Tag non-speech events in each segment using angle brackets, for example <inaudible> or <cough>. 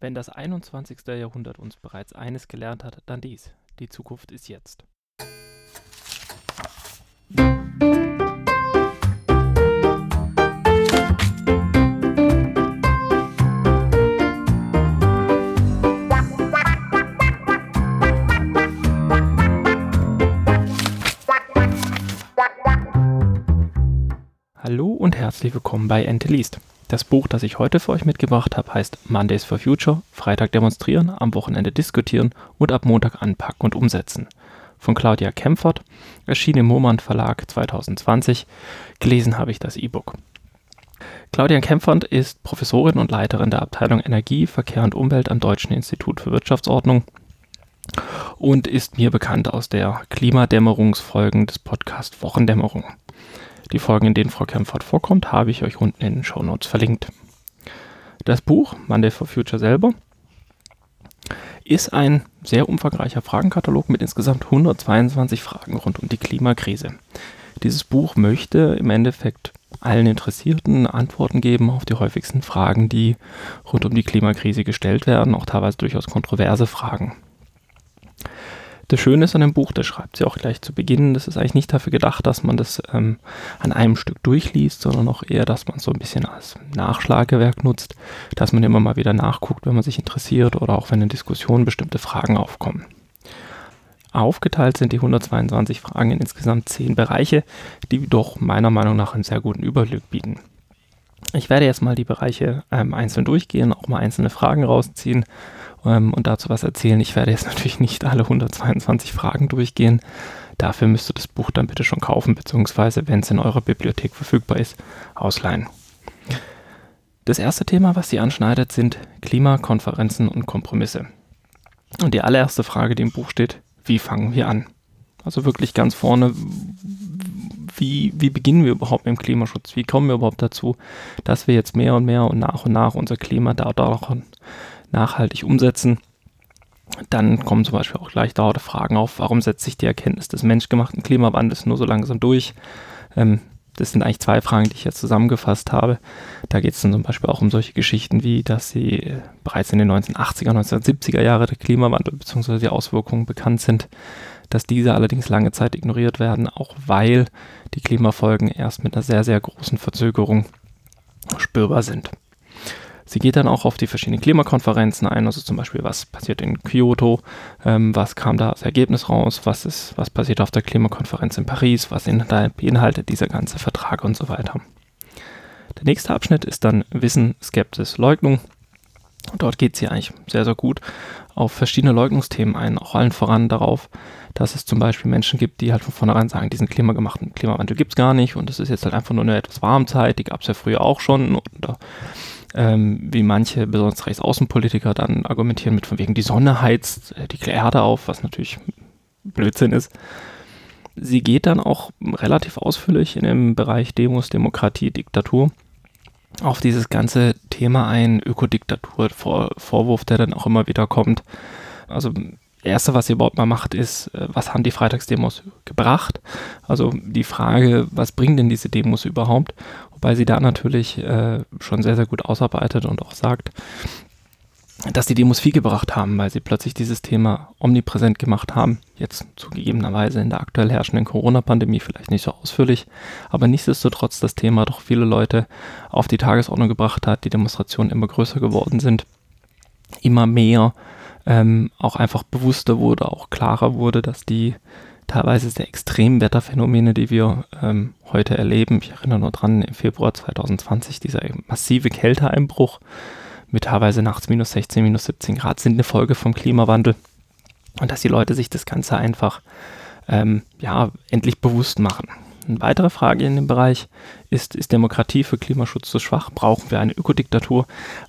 Wenn das 21. Jahrhundert uns bereits eines gelernt hat, dann dies. Die Zukunft ist jetzt. Hallo und herzlich willkommen bei Ente liest. Das Buch, das ich heute für euch mitgebracht habe, heißt Mondays for Future, Freitag demonstrieren, am Wochenende diskutieren und ab Montag anpacken und umsetzen. Von Claudia Kempfert, erschienen im Momant Verlag 2020. Gelesen habe ich das E-Book. Claudia Kempfert ist Professorin und Leiterin der Abteilung Energie, Verkehr und Umwelt am Deutschen Institut für Wirtschaftsordnung und ist mir bekannt aus der Klimadämmerungsfolgen des Podcast Wochendämmerung. Die Folgen, in denen Frau Kempfert vorkommt, habe ich euch unten in den Show Notes verlinkt. Das Buch Monday for Future selber ist ein sehr umfangreicher Fragenkatalog mit insgesamt 122 Fragen rund um die Klimakrise. Dieses Buch möchte im Endeffekt allen Interessierten Antworten geben auf die häufigsten Fragen, die rund um die Klimakrise gestellt werden, auch teilweise durchaus kontroverse Fragen. Das Schöne ist an dem Buch, das schreibt sie auch gleich zu Beginn, das ist eigentlich nicht dafür gedacht, dass man das ähm, an einem Stück durchliest, sondern auch eher, dass man es so ein bisschen als Nachschlagewerk nutzt, dass man immer mal wieder nachguckt, wenn man sich interessiert oder auch wenn in Diskussionen bestimmte Fragen aufkommen. Aufgeteilt sind die 122 Fragen in insgesamt 10 Bereiche, die doch meiner Meinung nach einen sehr guten Überblick bieten. Ich werde jetzt mal die Bereiche ähm, einzeln durchgehen, auch mal einzelne Fragen rausziehen ähm, und dazu was erzählen. Ich werde jetzt <laughs> natürlich nicht alle 122 Fragen durchgehen. Dafür müsst ihr das Buch dann bitte schon kaufen, beziehungsweise, wenn es in eurer Bibliothek verfügbar ist, ausleihen. Das erste Thema, was sie anschneidet, sind Klimakonferenzen und Kompromisse. Und die allererste Frage, die im Buch steht, wie fangen wir an? Also wirklich ganz vorne, wie, wie beginnen wir überhaupt mit dem Klimaschutz? Wie kommen wir überhaupt dazu, dass wir jetzt mehr und mehr und nach und nach unser Klima da, da nachhaltig umsetzen. Dann kommen zum Beispiel auch gleich dauernde Fragen auf, warum setzt sich die Erkenntnis des menschgemachten Klimawandels nur so langsam durch? Ähm, das sind eigentlich zwei Fragen, die ich jetzt zusammengefasst habe. Da geht es dann zum Beispiel auch um solche Geschichten wie, dass sie äh, bereits in den 1980er, 1970er Jahre der Klimawandel bzw. die Auswirkungen bekannt sind, dass diese allerdings lange Zeit ignoriert werden, auch weil die Klimafolgen erst mit einer sehr, sehr großen Verzögerung spürbar sind. Sie geht dann auch auf die verschiedenen Klimakonferenzen ein, also zum Beispiel, was passiert in Kyoto, ähm, was kam da als Ergebnis raus, was ist, was passiert auf der Klimakonferenz in Paris, was in, beinhaltet dieser ganze Vertrag und so weiter. Der nächste Abschnitt ist dann Wissen, Skepsis, Leugnung. Dort geht sie eigentlich sehr, sehr gut auf verschiedene Leugnungsthemen ein, auch allen voran darauf, dass es zum Beispiel Menschen gibt, die halt von vornherein sagen, diesen klimagemachten Klimawandel gibt es gar nicht und es ist jetzt halt einfach nur eine etwas Warmzeit, die gab es ja früher auch schon und ähm, wie manche, besonders Rechtsaußenpolitiker, dann argumentieren mit von wegen, die Sonne heizt äh, die Erde auf, was natürlich Blödsinn ist. Sie geht dann auch relativ ausführlich in dem Bereich Demos, Demokratie, Diktatur auf dieses ganze Thema ein, Ökodiktatur, Vor Vorwurf, der dann auch immer wieder kommt. Also Erste, was sie überhaupt mal macht, ist, äh, was haben die Freitagsdemos gebracht? Also die Frage, was bringen denn diese Demos überhaupt? Wobei sie da natürlich äh, schon sehr, sehr gut ausarbeitet und auch sagt, dass die Demos viel gebracht haben, weil sie plötzlich dieses Thema omnipräsent gemacht haben. Jetzt zugegebenerweise in der aktuell herrschenden Corona-Pandemie vielleicht nicht so ausführlich, aber nichtsdestotrotz das Thema doch viele Leute auf die Tagesordnung gebracht hat, die Demonstrationen immer größer geworden sind, immer mehr ähm, auch einfach bewusster wurde, auch klarer wurde, dass die teilweise sehr extremen Wetterphänomene, die wir ähm, heute erleben, ich erinnere nur dran, im Februar 2020, dieser massive Kälteeinbruch mit teilweise nachts minus 16, minus 17 Grad, sind eine Folge vom Klimawandel. Und dass die Leute sich das Ganze einfach ähm, ja, endlich bewusst machen. Eine weitere Frage in dem Bereich ist, ist Demokratie für Klimaschutz zu schwach? Brauchen wir eine Ökodiktatur?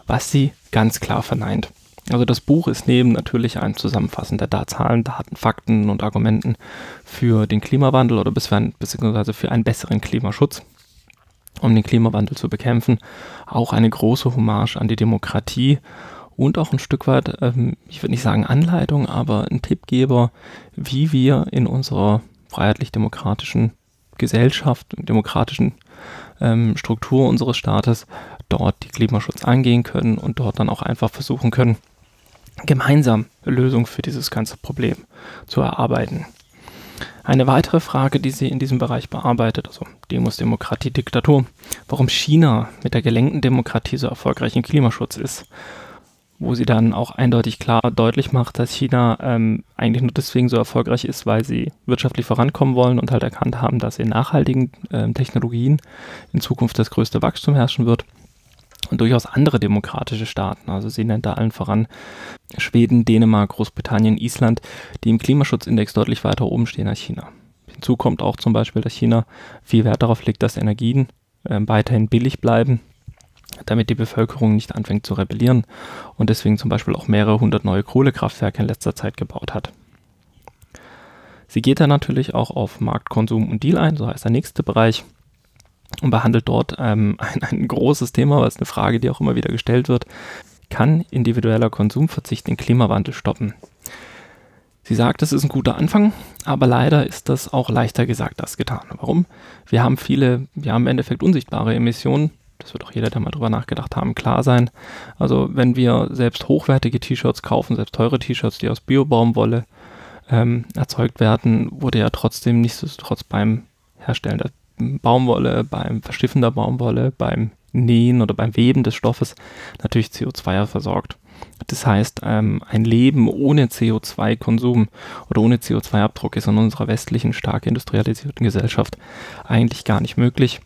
Was sie ganz klar verneint. Also das Buch ist neben natürlich ein Zusammenfassen der Zahlen, Daten, Fakten und Argumenten für den Klimawandel oder beziehungsweise für einen besseren Klimaschutz, um den Klimawandel zu bekämpfen, auch eine große Hommage an die Demokratie und auch ein Stück weit, ähm, ich würde nicht sagen Anleitung, aber ein Tippgeber, wie wir in unserer freiheitlich-demokratischen Gesellschaft, demokratischen ähm, Struktur unseres Staates dort die Klimaschutz angehen können und dort dann auch einfach versuchen können, gemeinsam Lösungen für dieses ganze Problem zu erarbeiten. Eine weitere Frage, die sie in diesem Bereich bearbeitet, also Demos, Demokratie, Diktatur, warum China mit der gelenkten Demokratie so erfolgreich im Klimaschutz ist, wo sie dann auch eindeutig klar deutlich macht, dass China ähm, eigentlich nur deswegen so erfolgreich ist, weil sie wirtschaftlich vorankommen wollen und halt erkannt haben, dass in nachhaltigen äh, Technologien in Zukunft das größte Wachstum herrschen wird und durchaus andere demokratische Staaten. Also sie nennt da allen voran Schweden, Dänemark, Großbritannien, Island, die im Klimaschutzindex deutlich weiter oben stehen als China. Hinzu kommt auch zum Beispiel, dass China viel Wert darauf legt, dass Energien äh, weiterhin billig bleiben, damit die Bevölkerung nicht anfängt zu rebellieren und deswegen zum Beispiel auch mehrere hundert neue Kohlekraftwerke in letzter Zeit gebaut hat. Sie geht dann natürlich auch auf Markt, Konsum und Deal ein, so heißt der nächste Bereich und behandelt dort ähm, <laughs> ein, ein großes Thema, was eine Frage, die auch immer wieder gestellt wird. Kann individueller Konsumverzicht den Klimawandel stoppen? Sie sagt, es ist ein guter Anfang, aber leider ist das auch leichter gesagt als getan. Warum? Wir haben viele, wir haben im Endeffekt unsichtbare Emissionen. Das wird auch jeder, der mal drüber nachgedacht haben, klar sein. Also wenn wir selbst hochwertige T-Shirts kaufen, selbst teure T-Shirts, die aus Biobaumwolle ähm, erzeugt werden, wurde ja trotzdem nichtsdestotrotz beim Herstellen der Baumwolle, beim Verstiffen der Baumwolle, beim Nähen oder beim Weben des Stoffes natürlich CO2 versorgt. Das heißt, ähm, ein Leben ohne CO2-Konsum oder ohne CO2-Abdruck ist in unserer westlichen, stark industrialisierten Gesellschaft eigentlich gar nicht möglich.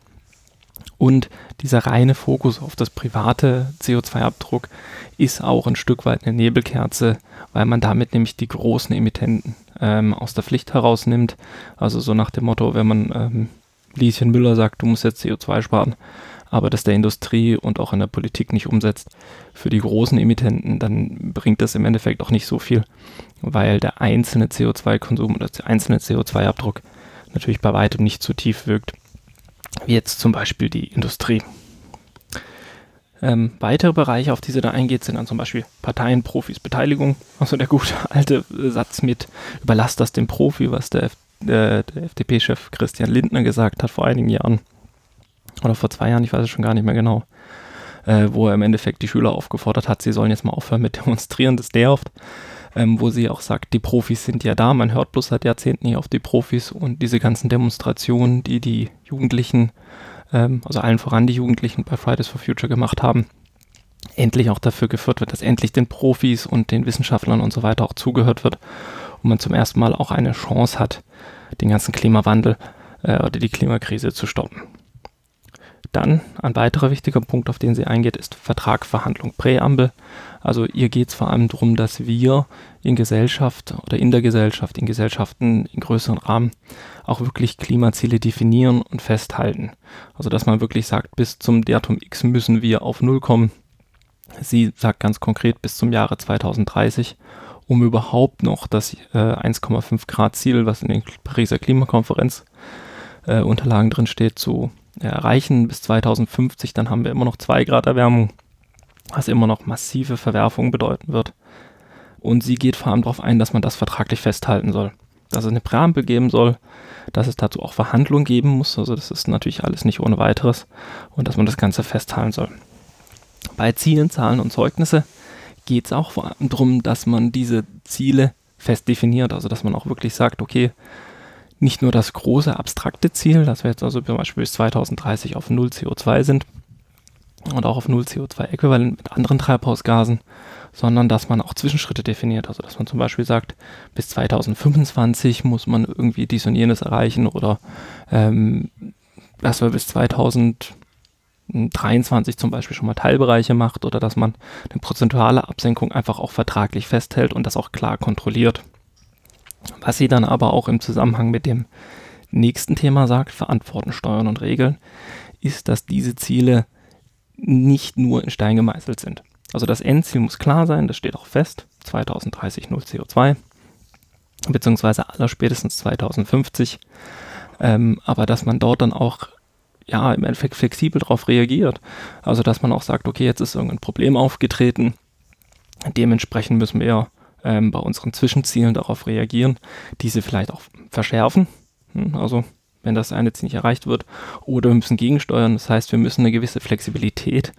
Und dieser reine Fokus auf das private CO2-Abdruck ist auch ein Stück weit eine Nebelkerze, weil man damit nämlich die großen Emittenten ähm, aus der Pflicht herausnimmt. Also so nach dem Motto, wenn man ähm, Lieschen Müller sagt, du musst jetzt CO2 sparen, aber das der Industrie und auch in der Politik nicht umsetzt für die großen Emittenten, dann bringt das im Endeffekt auch nicht so viel, weil der einzelne CO2-Konsum oder der einzelne CO2-Abdruck natürlich bei weitem nicht so tief wirkt, wie jetzt zum Beispiel die Industrie. Ähm, weitere Bereiche, auf die sie da eingeht, sind dann zum Beispiel Parteien, Profis, Beteiligung. Also der gute alte Satz mit überlass das dem Profi, was der äh, der FDP-Chef Christian Lindner gesagt hat vor einigen Jahren, oder vor zwei Jahren, ich weiß es schon gar nicht mehr genau, äh, wo er im Endeffekt die Schüler aufgefordert hat, sie sollen jetzt mal aufhören mit <laughs> Demonstrieren, das nervt. Ähm, wo sie auch sagt, die Profis sind ja da, man hört bloß seit Jahrzehnten nicht auf die Profis und diese ganzen Demonstrationen, die die Jugendlichen, ähm, also allen voran die Jugendlichen bei Fridays for Future gemacht haben, endlich auch dafür geführt wird, dass endlich den Profis und den Wissenschaftlern und so weiter auch zugehört wird und man zum ersten Mal auch eine Chance hat, den ganzen Klimawandel äh, oder die Klimakrise zu stoppen. Dann ein weiterer wichtiger Punkt, auf den sie eingeht, ist Vertragsverhandlung, Präambel. Also ihr geht es vor allem darum, dass wir in Gesellschaft oder in der Gesellschaft, in Gesellschaften in größeren Rahmen auch wirklich Klimaziele definieren und festhalten. Also dass man wirklich sagt, bis zum Datum X müssen wir auf Null kommen. Sie sagt ganz konkret bis zum Jahre 2030 um überhaupt noch das äh, 1,5 Grad Ziel, was in den Pariser Klimakonferenz äh, Unterlagen drin steht, zu erreichen bis 2050. Dann haben wir immer noch 2 Grad Erwärmung, was immer noch massive Verwerfungen bedeuten wird. Und sie geht vor allem darauf ein, dass man das vertraglich festhalten soll. Dass es eine Präambel geben soll, dass es dazu auch Verhandlungen geben muss. Also das ist natürlich alles nicht ohne weiteres. Und dass man das Ganze festhalten soll. Bei Zielen, Zahlen und Zeugnisse geht es auch darum, dass man diese Ziele fest definiert. Also dass man auch wirklich sagt, okay, nicht nur das große abstrakte Ziel, dass wir jetzt also zum Beispiel bis 2030 auf Null CO2 sind und auch auf Null CO2-Äquivalent mit anderen Treibhausgasen, sondern dass man auch Zwischenschritte definiert. Also dass man zum Beispiel sagt, bis 2025 muss man irgendwie dies und jenes erreichen oder ähm, dass wir bis 2000 23 zum Beispiel schon mal Teilbereiche macht oder dass man eine prozentuale Absenkung einfach auch vertraglich festhält und das auch klar kontrolliert. Was sie dann aber auch im Zusammenhang mit dem nächsten Thema sagt, Verantworten, Steuern und Regeln, ist, dass diese Ziele nicht nur in Stein gemeißelt sind. Also das Endziel muss klar sein, das steht auch fest, 2030 null CO2, beziehungsweise aller spätestens 2050. Ähm, aber dass man dort dann auch ja, im Endeffekt flexibel darauf reagiert. Also, dass man auch sagt, okay, jetzt ist irgendein Problem aufgetreten, dementsprechend müssen wir ähm, bei unseren Zwischenzielen darauf reagieren, diese vielleicht auch verschärfen. Hm, also wenn das eine Ziel nicht erreicht wird, oder wir müssen gegensteuern. Das heißt, wir müssen eine gewisse Flexibilität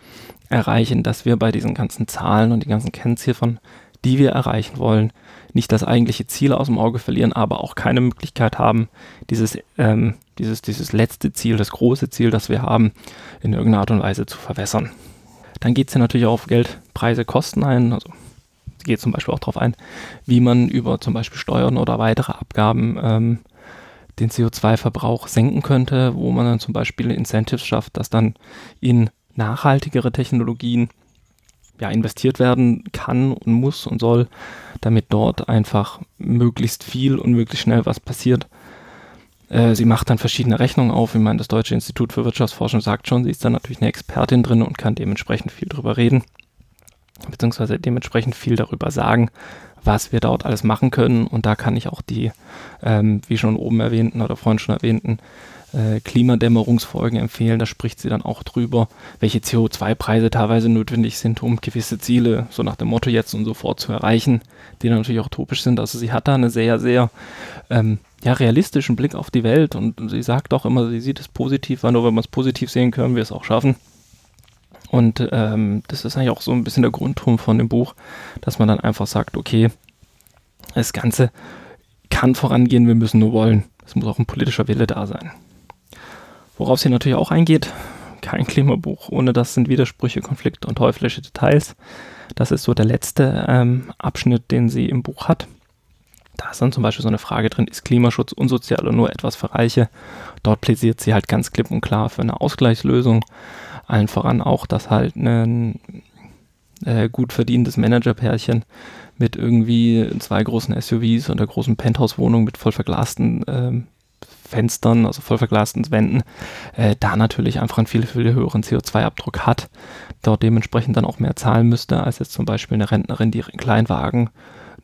erreichen, dass wir bei diesen ganzen Zahlen und den ganzen Kennziffern, die wir erreichen wollen, nicht das eigentliche Ziel aus dem Auge verlieren, aber auch keine Möglichkeit haben, dieses, ähm, dieses, dieses letzte Ziel, das große Ziel, das wir haben, in irgendeiner Art und Weise zu verwässern. Dann geht es ja natürlich auch auf Geld, Preise, Kosten ein. Also geht zum Beispiel auch darauf ein, wie man über zum Beispiel Steuern oder weitere Abgaben ähm, den CO2-Verbrauch senken könnte, wo man dann zum Beispiel Incentives schafft, dass dann in nachhaltigere Technologien ja, investiert werden kann und muss und soll, damit dort einfach möglichst viel und möglichst schnell was passiert. Äh, sie macht dann verschiedene Rechnungen auf. Ich meine, das Deutsche Institut für Wirtschaftsforschung sagt schon, sie ist da natürlich eine Expertin drin und kann dementsprechend viel drüber reden, beziehungsweise dementsprechend viel darüber sagen, was wir dort alles machen können. Und da kann ich auch die, ähm, wie schon oben erwähnten oder vorhin schon erwähnten, äh, Klimadämmerungsfolgen empfehlen. Da spricht sie dann auch drüber, welche CO2-Preise teilweise notwendig sind, um gewisse Ziele, so nach dem Motto jetzt und sofort zu erreichen, die dann natürlich auch utopisch sind. Also sie hat da eine sehr, sehr ähm, ja, realistischen Blick auf die Welt und sie sagt auch immer, sie sieht es positiv, weil nur wenn wir es positiv sehen, können wir es auch schaffen. Und ähm, das ist eigentlich auch so ein bisschen der Grundton von dem Buch, dass man dann einfach sagt, okay, das Ganze kann vorangehen, wir müssen nur wollen. Es muss auch ein politischer Wille da sein. Worauf sie natürlich auch eingeht, kein Klimabuch, ohne das sind Widersprüche, Konflikte und teuflische Details. Das ist so der letzte ähm, Abschnitt, den sie im Buch hat. Da ist dann zum Beispiel so eine Frage drin, ist Klimaschutz unsozial und nur etwas für Reiche? Dort plädiert sie halt ganz klipp und klar für eine Ausgleichslösung. Allen voran auch, dass halt ein äh, gut verdienendes Managerpärchen mit irgendwie zwei großen SUVs und einer großen Penthouse-Wohnung mit voll verglasten ähm, Fenstern, also voll verglasten Wänden, äh, da natürlich einfach einen viel, viel höheren CO2-Abdruck hat, dort dementsprechend dann auch mehr zahlen müsste, als jetzt zum Beispiel eine Rentnerin, die ihren Kleinwagen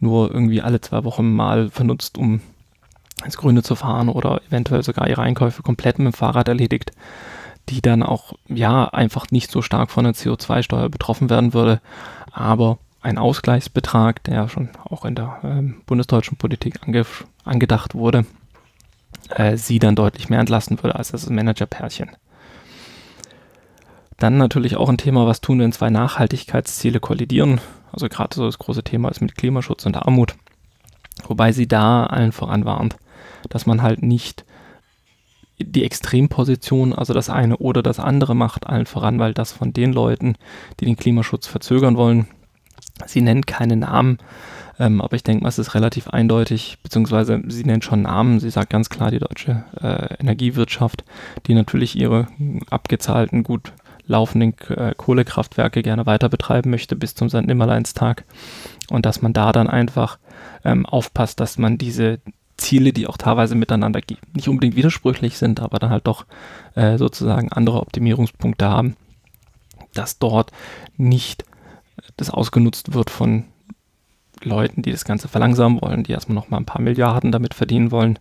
nur irgendwie alle zwei Wochen mal benutzt, um ins Grüne zu fahren oder eventuell sogar ihre Einkäufe komplett mit dem Fahrrad erledigt, die dann auch ja einfach nicht so stark von der CO2-Steuer betroffen werden würde. Aber ein Ausgleichsbetrag, der schon auch in der äh, bundesdeutschen Politik ange angedacht wurde, äh, sie dann deutlich mehr entlasten würde als das Managerpärchen. Dann natürlich auch ein Thema, was tun, wenn zwei Nachhaltigkeitsziele kollidieren. Also gerade so das große Thema ist mit Klimaschutz und Armut. Wobei sie da allen voran warnt, dass man halt nicht die Extremposition, also das eine oder das andere macht, allen voran, weil das von den Leuten, die den Klimaschutz verzögern wollen, sie nennt keine Namen, ähm, aber ich denke mal, es ist relativ eindeutig, beziehungsweise sie nennt schon Namen. Sie sagt ganz klar die deutsche äh, Energiewirtschaft, die natürlich ihre abgezahlten, gut laufenden äh, Kohlekraftwerke gerne weiter betreiben möchte bis zum St. Nimmerleinstag. Und dass man da dann einfach ähm, aufpasst, dass man diese Ziele, die auch teilweise miteinander nicht unbedingt widersprüchlich sind, aber dann halt doch äh, sozusagen andere Optimierungspunkte haben, dass dort nicht das ausgenutzt wird von Leuten, die das Ganze verlangsamen wollen, die erstmal noch mal ein paar Milliarden damit verdienen wollen,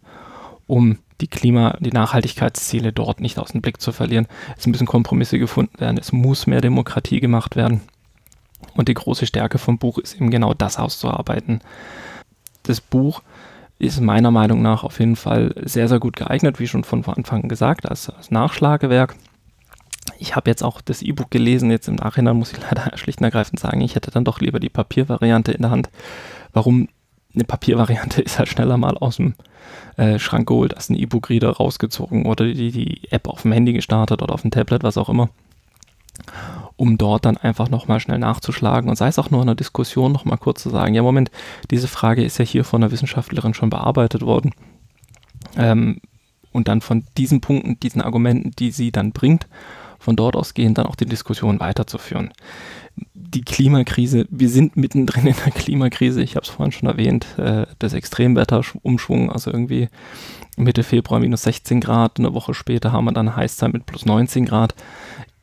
um die Klima-, die Nachhaltigkeitsziele dort nicht aus dem Blick zu verlieren. Es müssen Kompromisse gefunden werden, es muss mehr Demokratie gemacht werden. Und die große Stärke vom Buch ist eben genau das auszuarbeiten. Das Buch ist meiner Meinung nach auf jeden Fall sehr, sehr gut geeignet, wie schon von Anfang gesagt, als, als Nachschlagewerk. Ich habe jetzt auch das E-Book gelesen, jetzt im Nachhinein muss ich <laughs> leider schlicht und ergreifend sagen, ich hätte dann doch lieber die Papiervariante in der Hand. Warum? Eine Papiervariante <laughs> ist halt schneller mal aus dem äh, Schrank geholt, als ein E-Book-Reader rausgezogen oder die, die App auf dem Handy gestartet oder auf dem Tablet, was auch immer um dort dann einfach nochmal schnell nachzuschlagen und sei es auch nur in einer Diskussion nochmal kurz zu sagen, ja Moment, diese Frage ist ja hier von einer Wissenschaftlerin schon bearbeitet worden. Ähm, und dann von diesen Punkten, diesen Argumenten, die sie dann bringt, von dort ausgehend dann auch die Diskussion weiterzuführen. Die Klimakrise, wir sind mittendrin in der Klimakrise, ich habe es vorhin schon erwähnt, äh, das Extremwetterumschwung, also irgendwie Mitte Februar minus 16 Grad, eine Woche später haben wir dann Heißzeit mit plus 19 Grad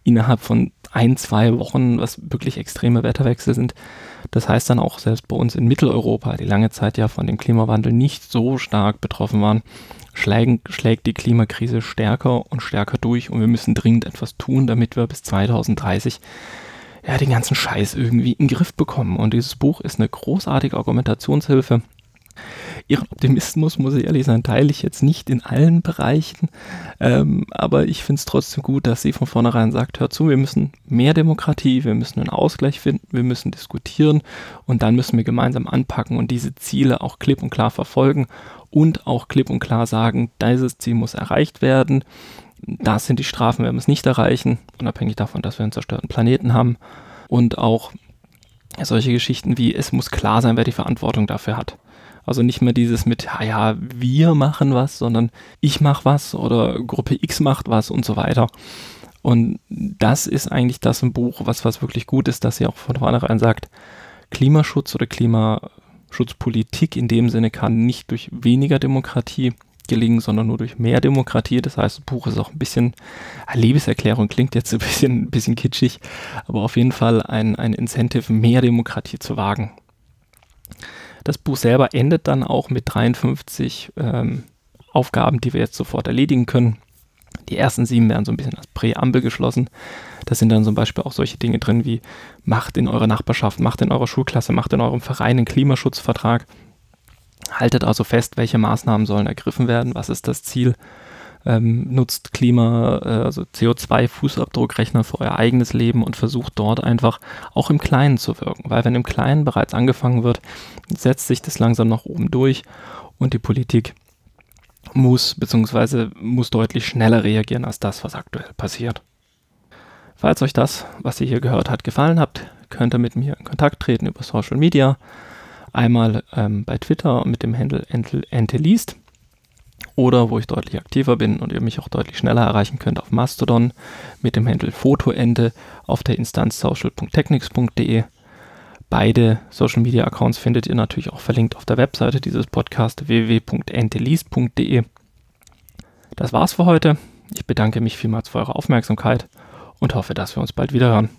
innerhalb von ein, zwei Wochen, was wirklich extreme Wetterwechsel sind. Das heißt dann auch selbst bei uns in Mitteleuropa, die lange Zeit ja von dem Klimawandel nicht so stark betroffen waren, schlägt die Klimakrise stärker und stärker durch und wir müssen dringend etwas tun, damit wir bis 2030 ja, den ganzen Scheiß irgendwie in den Griff bekommen. Und dieses Buch ist eine großartige Argumentationshilfe. Ihren Optimismus, muss ich ehrlich sein, teile ich jetzt nicht in allen Bereichen. Ähm, aber ich finde es trotzdem gut, dass sie von vornherein sagt, hört zu, wir müssen mehr Demokratie, wir müssen einen Ausgleich finden, wir müssen diskutieren und dann müssen wir gemeinsam anpacken und diese Ziele auch klipp und klar verfolgen und auch klipp und klar sagen, dieses Ziel muss erreicht werden. Das sind die Strafen, wenn wir es nicht erreichen, unabhängig davon, dass wir einen zerstörten Planeten haben. Und auch solche Geschichten wie, es muss klar sein, wer die Verantwortung dafür hat. Also nicht mehr dieses mit, ja, ja, wir machen was, sondern ich mache was oder Gruppe X macht was und so weiter. Und das ist eigentlich das im Buch, was, was wirklich gut ist, dass sie auch von vornherein sagt, Klimaschutz oder Klimaschutzpolitik in dem Sinne kann nicht durch weniger Demokratie gelingen, sondern nur durch mehr Demokratie. Das heißt, das Buch ist auch ein bisschen, Liebeserklärung klingt jetzt ein bisschen, ein bisschen kitschig, aber auf jeden Fall ein, ein Incentive, mehr Demokratie zu wagen. Das Buch selber endet dann auch mit 53 ähm, Aufgaben, die wir jetzt sofort erledigen können. Die ersten sieben werden so ein bisschen als Präambel geschlossen. Da sind dann zum Beispiel auch solche Dinge drin wie macht in eurer Nachbarschaft, macht in eurer Schulklasse, macht in eurem Verein einen Klimaschutzvertrag. Haltet also fest, welche Maßnahmen sollen ergriffen werden, was ist das Ziel. Ähm, nutzt Klima, äh, also CO2-Fußabdruckrechner für euer eigenes Leben und versucht dort einfach auch im Kleinen zu wirken. Weil wenn im Kleinen bereits angefangen wird, setzt sich das langsam nach oben durch und die Politik muss bzw. muss deutlich schneller reagieren als das, was aktuell passiert. Falls euch das, was ihr hier gehört habt, gefallen hat, könnt ihr mit mir in Kontakt treten über Social Media. Einmal ähm, bei Twitter mit dem Handle Enteleast oder wo ich deutlich aktiver bin und ihr mich auch deutlich schneller erreichen könnt auf Mastodon mit dem Handle Fotoende auf der Instanz social.technics.de. Beide Social Media Accounts findet ihr natürlich auch verlinkt auf der Webseite dieses Podcasts www.entelease.de. Das war's für heute. Ich bedanke mich vielmals für eure Aufmerksamkeit und hoffe, dass wir uns bald wieder hören.